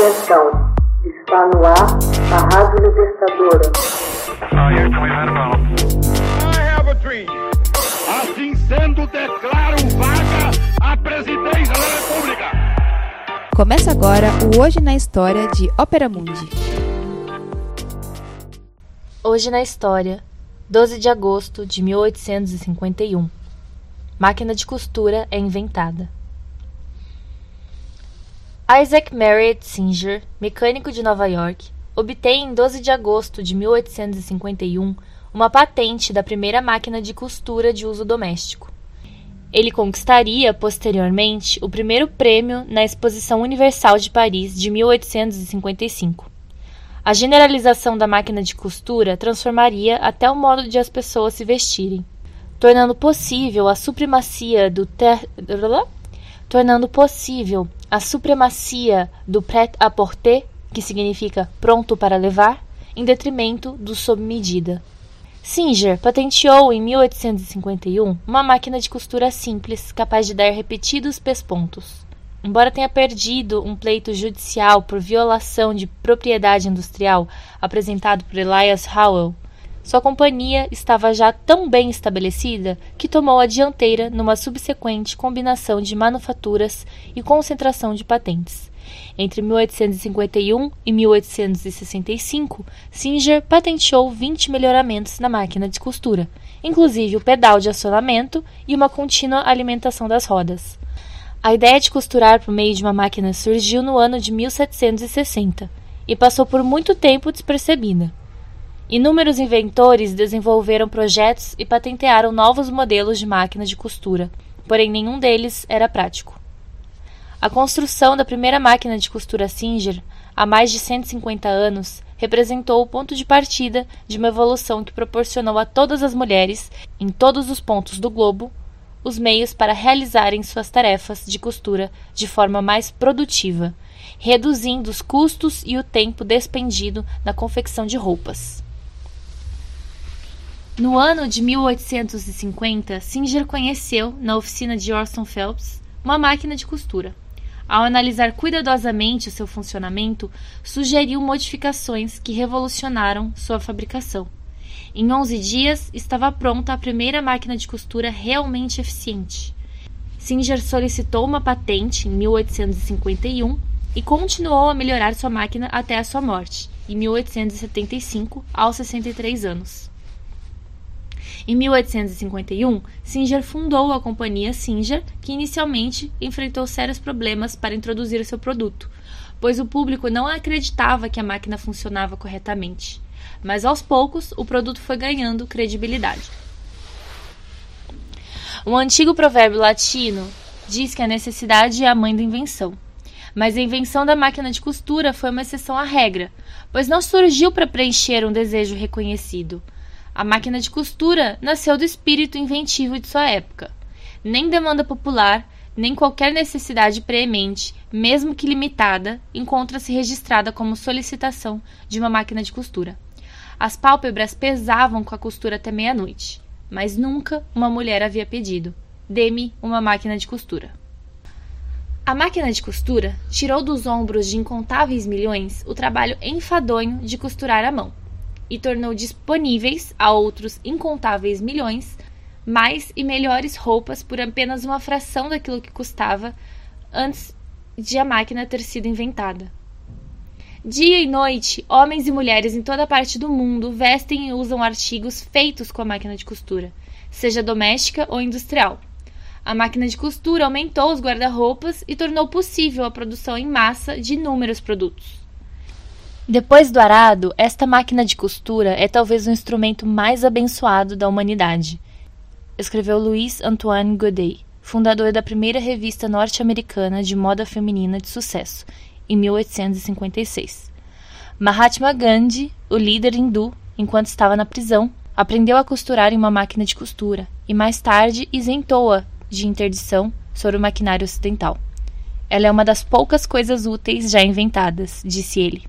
Atenção, está no ar a Rádio Libertadora. Assim sendo, declaro vaga a presidência da República. Começa agora o Hoje na História de Ópera Mundi. Hoje na História, 12 de agosto de 1851. Máquina de costura é inventada. Isaac Merritt Singer, mecânico de Nova York, obtém em 12 de agosto de 1851 uma patente da primeira máquina de costura de uso doméstico. Ele conquistaria, posteriormente, o primeiro prêmio na Exposição Universal de Paris de 1855. A generalização da máquina de costura transformaria até o modo de as pessoas se vestirem, tornando possível a supremacia do ter... tornando possível a supremacia do prêt-à-porter, que significa pronto para levar, em detrimento do sob medida. Singer patenteou em 1851 uma máquina de costura simples capaz de dar repetidos pespontos. Embora tenha perdido um pleito judicial por violação de propriedade industrial apresentado por Elias Howell, sua companhia estava já tão bem estabelecida que tomou a dianteira numa subsequente combinação de manufaturas e concentração de patentes. Entre 1851 e 1865, Singer patenteou 20 melhoramentos na máquina de costura, inclusive o pedal de acionamento e uma contínua alimentação das rodas. A ideia de costurar por meio de uma máquina surgiu no ano de 1760 e passou por muito tempo despercebida. Inúmeros inventores desenvolveram projetos e patentearam novos modelos de máquinas de costura, porém nenhum deles era prático. A construção da primeira máquina de costura Singer, há mais de 150 anos, representou o ponto de partida de uma evolução que proporcionou a todas as mulheres, em todos os pontos do globo, os meios para realizarem suas tarefas de costura de forma mais produtiva, reduzindo os custos e o tempo despendido na confecção de roupas. No ano de 1850, Singer conheceu, na oficina de Orson Phelps, uma máquina de costura. Ao analisar cuidadosamente o seu funcionamento, sugeriu modificações que revolucionaram sua fabricação. Em 11 dias, estava pronta a primeira máquina de costura realmente eficiente. Singer solicitou uma patente em 1851 e continuou a melhorar sua máquina até a sua morte, em 1875, aos 63 anos. Em 1851, Singer fundou a companhia Singer, que inicialmente enfrentou sérios problemas para introduzir seu produto, pois o público não acreditava que a máquina funcionava corretamente. Mas aos poucos, o produto foi ganhando credibilidade. Um antigo provérbio latino diz que a necessidade é a mãe da invenção. Mas a invenção da máquina de costura foi uma exceção à regra, pois não surgiu para preencher um desejo reconhecido. A máquina de costura nasceu do espírito inventivo de sua época. Nem demanda popular, nem qualquer necessidade preemente, mesmo que limitada, encontra-se registrada como solicitação de uma máquina de costura. As pálpebras pesavam com a costura até meia-noite, mas nunca uma mulher havia pedido: dê-me uma máquina de costura. A máquina de costura tirou dos ombros de incontáveis milhões o trabalho enfadonho de costurar à mão e tornou disponíveis a outros incontáveis milhões mais e melhores roupas por apenas uma fração daquilo que custava antes de a máquina ter sido inventada. Dia e noite, homens e mulheres em toda parte do mundo vestem e usam artigos feitos com a máquina de costura, seja doméstica ou industrial. A máquina de costura aumentou os guarda-roupas e tornou possível a produção em massa de inúmeros produtos. Depois do arado, esta máquina de costura é talvez o instrumento mais abençoado da humanidade, escreveu Louis Antoine Godet, fundador da primeira revista norte-americana de moda feminina de sucesso, em 1856. Mahatma Gandhi, o líder hindu, enquanto estava na prisão, aprendeu a costurar em uma máquina de costura e mais tarde isentou-a de interdição sobre o maquinário ocidental. Ela é uma das poucas coisas úteis já inventadas, disse ele.